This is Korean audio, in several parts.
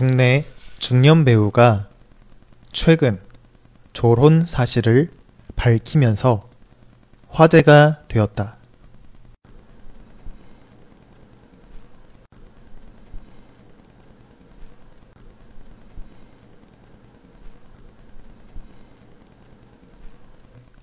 국내 중년 배우가 최근 졸혼 사실을 밝히면서 화제가 되었다.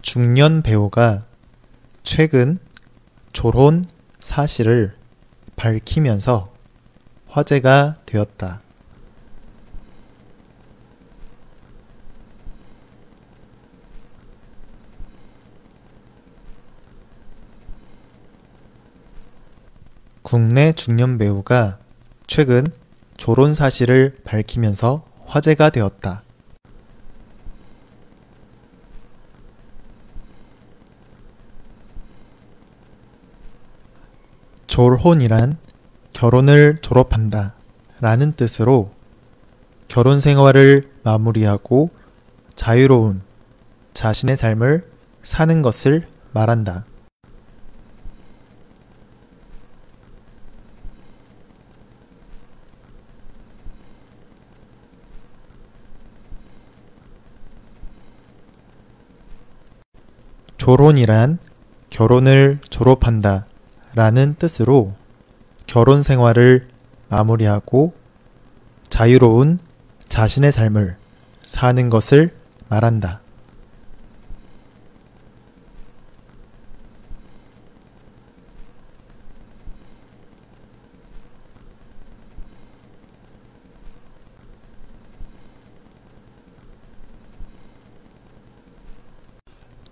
중년 배우가 최근 졸혼 사실을 밝히면서 화제가 되었다. 국내 중년 배우가 최근 졸혼 사실을 밝히면서 화제가 되었다. 졸혼이란 결혼을 졸업한다 라는 뜻으로 결혼 생활을 마무리하고 자유로운 자신의 삶을 사는 것을 말한다. 졸혼이란 결혼을 졸업한다 라는 뜻으로 결혼 생활을 마무리하고 자유로운 자신의 삶을 사는 것을 말한다.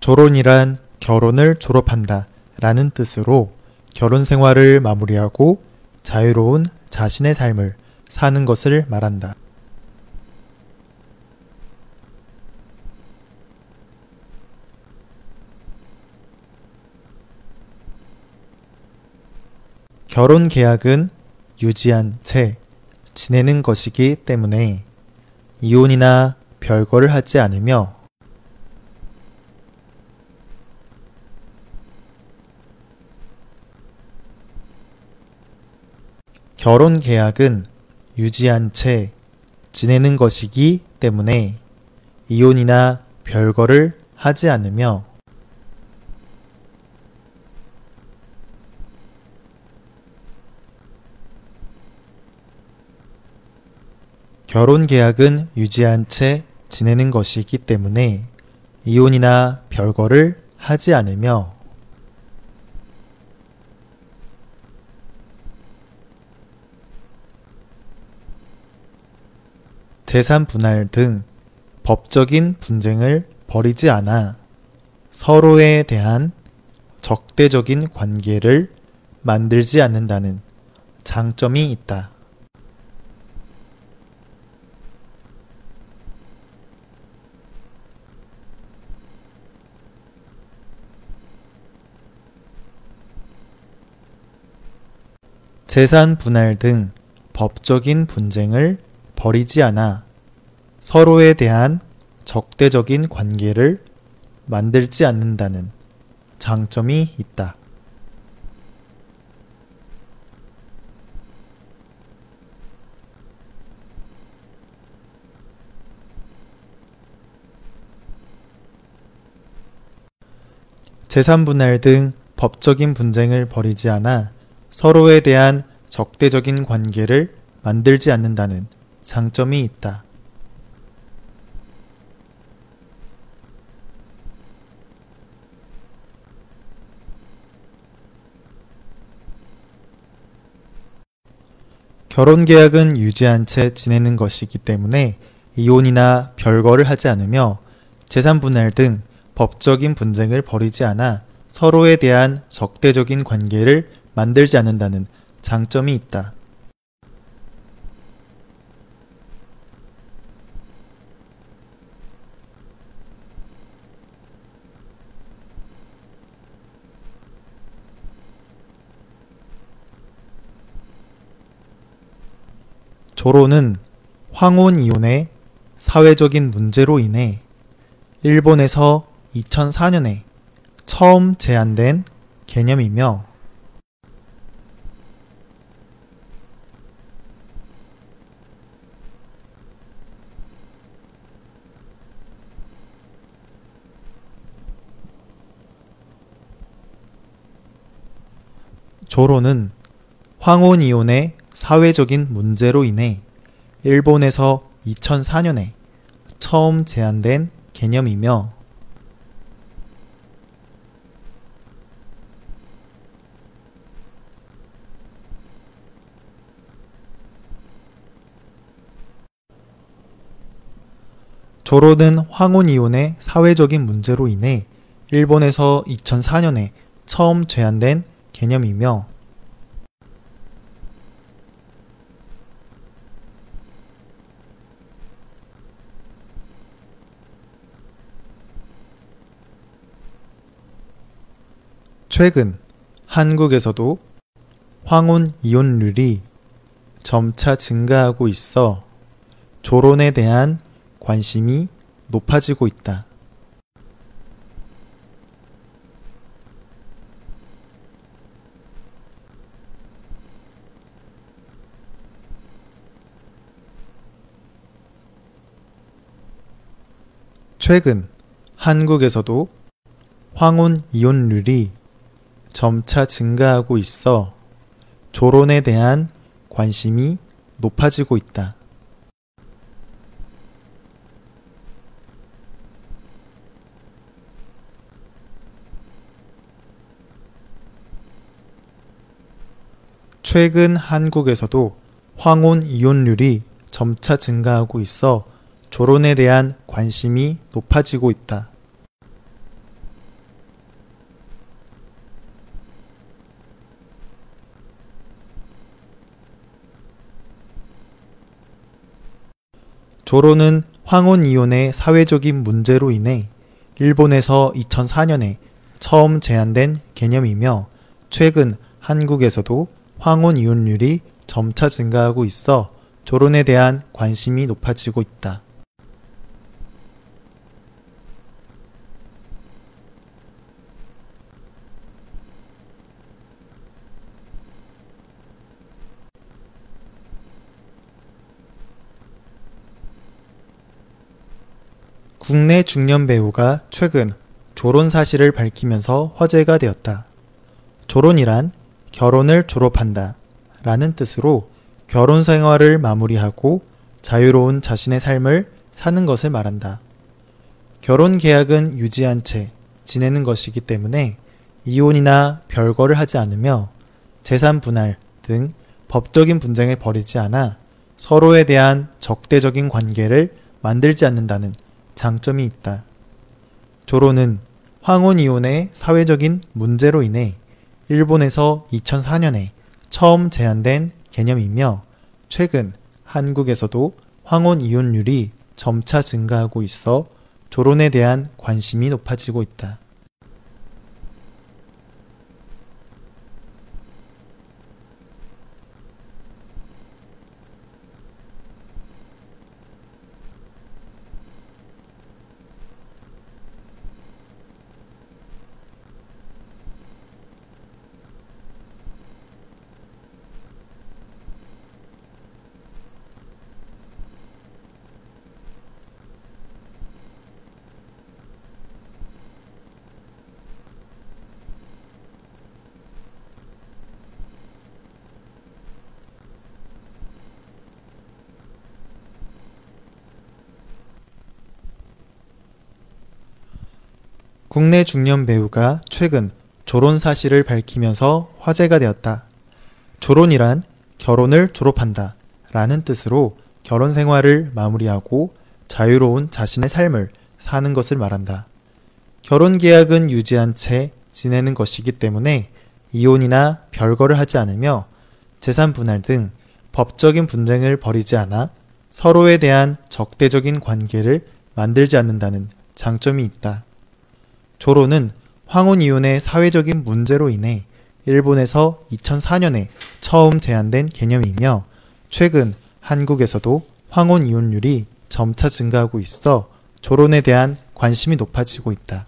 졸혼이란 결혼을 졸업한다 라는 뜻으로 결혼 생활을 마무리하고 자유로운 자신의 삶을 사는 것을 말한다. 결혼 계약은 유지한 채 지내는 것이기 때문에 이혼이나 별거를 하지 않으며 결혼 계약은 유지한 채 지내는 것이기 때문에 이혼이나 별거를 하지 않으며 결혼 계약은 유지한 채 지내는 것이기 때문에 이혼이나 별거를 하지 않으며 재산 분할 등 법적인 분쟁을 벌이지 않아 서로에 대한 적대적인 관계를 만들지 않는다는 장점이 있다. 재산 분할 등 법적인 분쟁을 벌이지 않아 서로에 대한 적대적인 관계를 만들지 않는다는 장점이 있다. 재산 분할 등 법적인 분쟁을 벌이지 않아 서로에 대한 적대적인 관계를 만들지 않는다는 장점이 있다. 결혼 계약은 유지한 채 지내는 것이기 때문에 이혼이나 별거를 하지 않으며 재산 분할 등 법적인 분쟁을 벌이지 않아 서로에 대한 적대적인 관계를 만들지 않는다는 장점이 있다. 조로는 황혼 이혼의 사회적인 문제로 인해 일본에서 2004년에 처음 제안된 개념이며 조로는 황혼이혼의 사회적인 문제로 인해 일본에서 2004년에 처음 제안된 개념이며 조로는 황혼이혼의 사회적인 문제로 인해 일본에서 2004년에 처음 제안된 개념이며 최근 한국에서도 황혼 이혼율이 점차 증가하고 있어 조론에 대한 관심이 높아지고 있다. 최근 한국에서도 황혼 이혼율이 점차 증가하고 있어 조론에 대한 관심이 높아지고 있다. 최근 한국에서도 황혼 이혼율이 점차 증가하고 있어 조론에 대한 관심이 높아지고 있다. 조론은 황혼 이혼의 사회적인 문제로 인해 일본에서 2004년에 처음 제안된 개념이며 최근 한국에서도 황혼 이혼율이 점차 증가하고 있어 조론에 대한 관심이 높아지고 있다. 국내 중년 배우가 최근 조론 사실을 밝히면서 화제가 되었다. 조론이란 결혼을 졸업한다 라는 뜻으로 결혼 생활을 마무리하고 자유로운 자신의 삶을 사는 것을 말한다. 결혼 계약은 유지한 채 지내는 것이기 때문에 이혼이나 별거를 하지 않으며 재산 분할 등 법적인 분쟁을 벌이지 않아 서로에 대한 적대적인 관계를 만들지 않는다는 장점이 있다. 조로는 황혼 이혼의 사회적인 문제로 인해 일본에서 2004년에 처음 제안된 개념이며 최근 한국에서도 황혼 이혼율이 점차 증가하고 있어 조론에 대한 관심이 높아지고 있다. 국내 중년 배우가 최근 조론 사실을 밝히면서 화제가 되었다. 조론이란 결혼을 졸업한다 라는 뜻으로 결혼 생활을 마무리하고 자유로운 자신의 삶을 사는 것을 말한다. 결혼 계약은 유지한 채 지내는 것이기 때문에 이혼이나 별거를 하지 않으며 재산 분할 등 법적인 분쟁을 벌이지 않아 서로에 대한 적대적인 관계를 만들지 않는다는 장점이 있다. 조로는 황혼 이혼의 사회적인 문제로 인해 일본에서 2004년에 처음 제안된 개념이며 최근 한국에서도 황혼 이혼율이 점차 증가하고 있어 조론에 대한 관심이 높아지고 있다.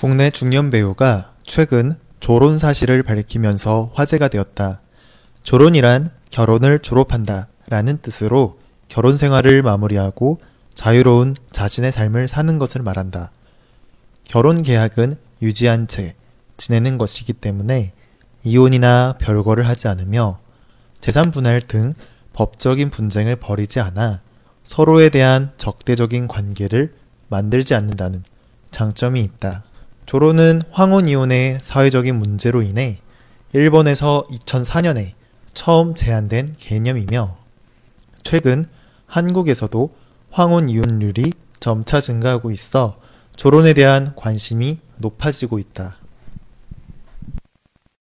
국내 중년 배우가 최근 조론 사실을 밝히면서 화제가 되었다. 조론이란 결혼을 졸업한다 라는 뜻으로 결혼 생활을 마무리하고 자유로운 자신의 삶을 사는 것을 말한다. 결혼 계약은 유지한 채 지내는 것이기 때문에 이혼이나 별거를 하지 않으며 재산 분할 등 법적인 분쟁을 벌이지 않아 서로에 대한 적대적인 관계를 만들지 않는다는 장점이 있다. 조론은 황혼 이혼의 사회적인 문제로 인해 일본에서 2004년에 처음 제한된 개념이며 최근 한국에서도 황혼 이혼율이 점차 증가하고 있어 조론에 대한 관심이 높아지고 있다.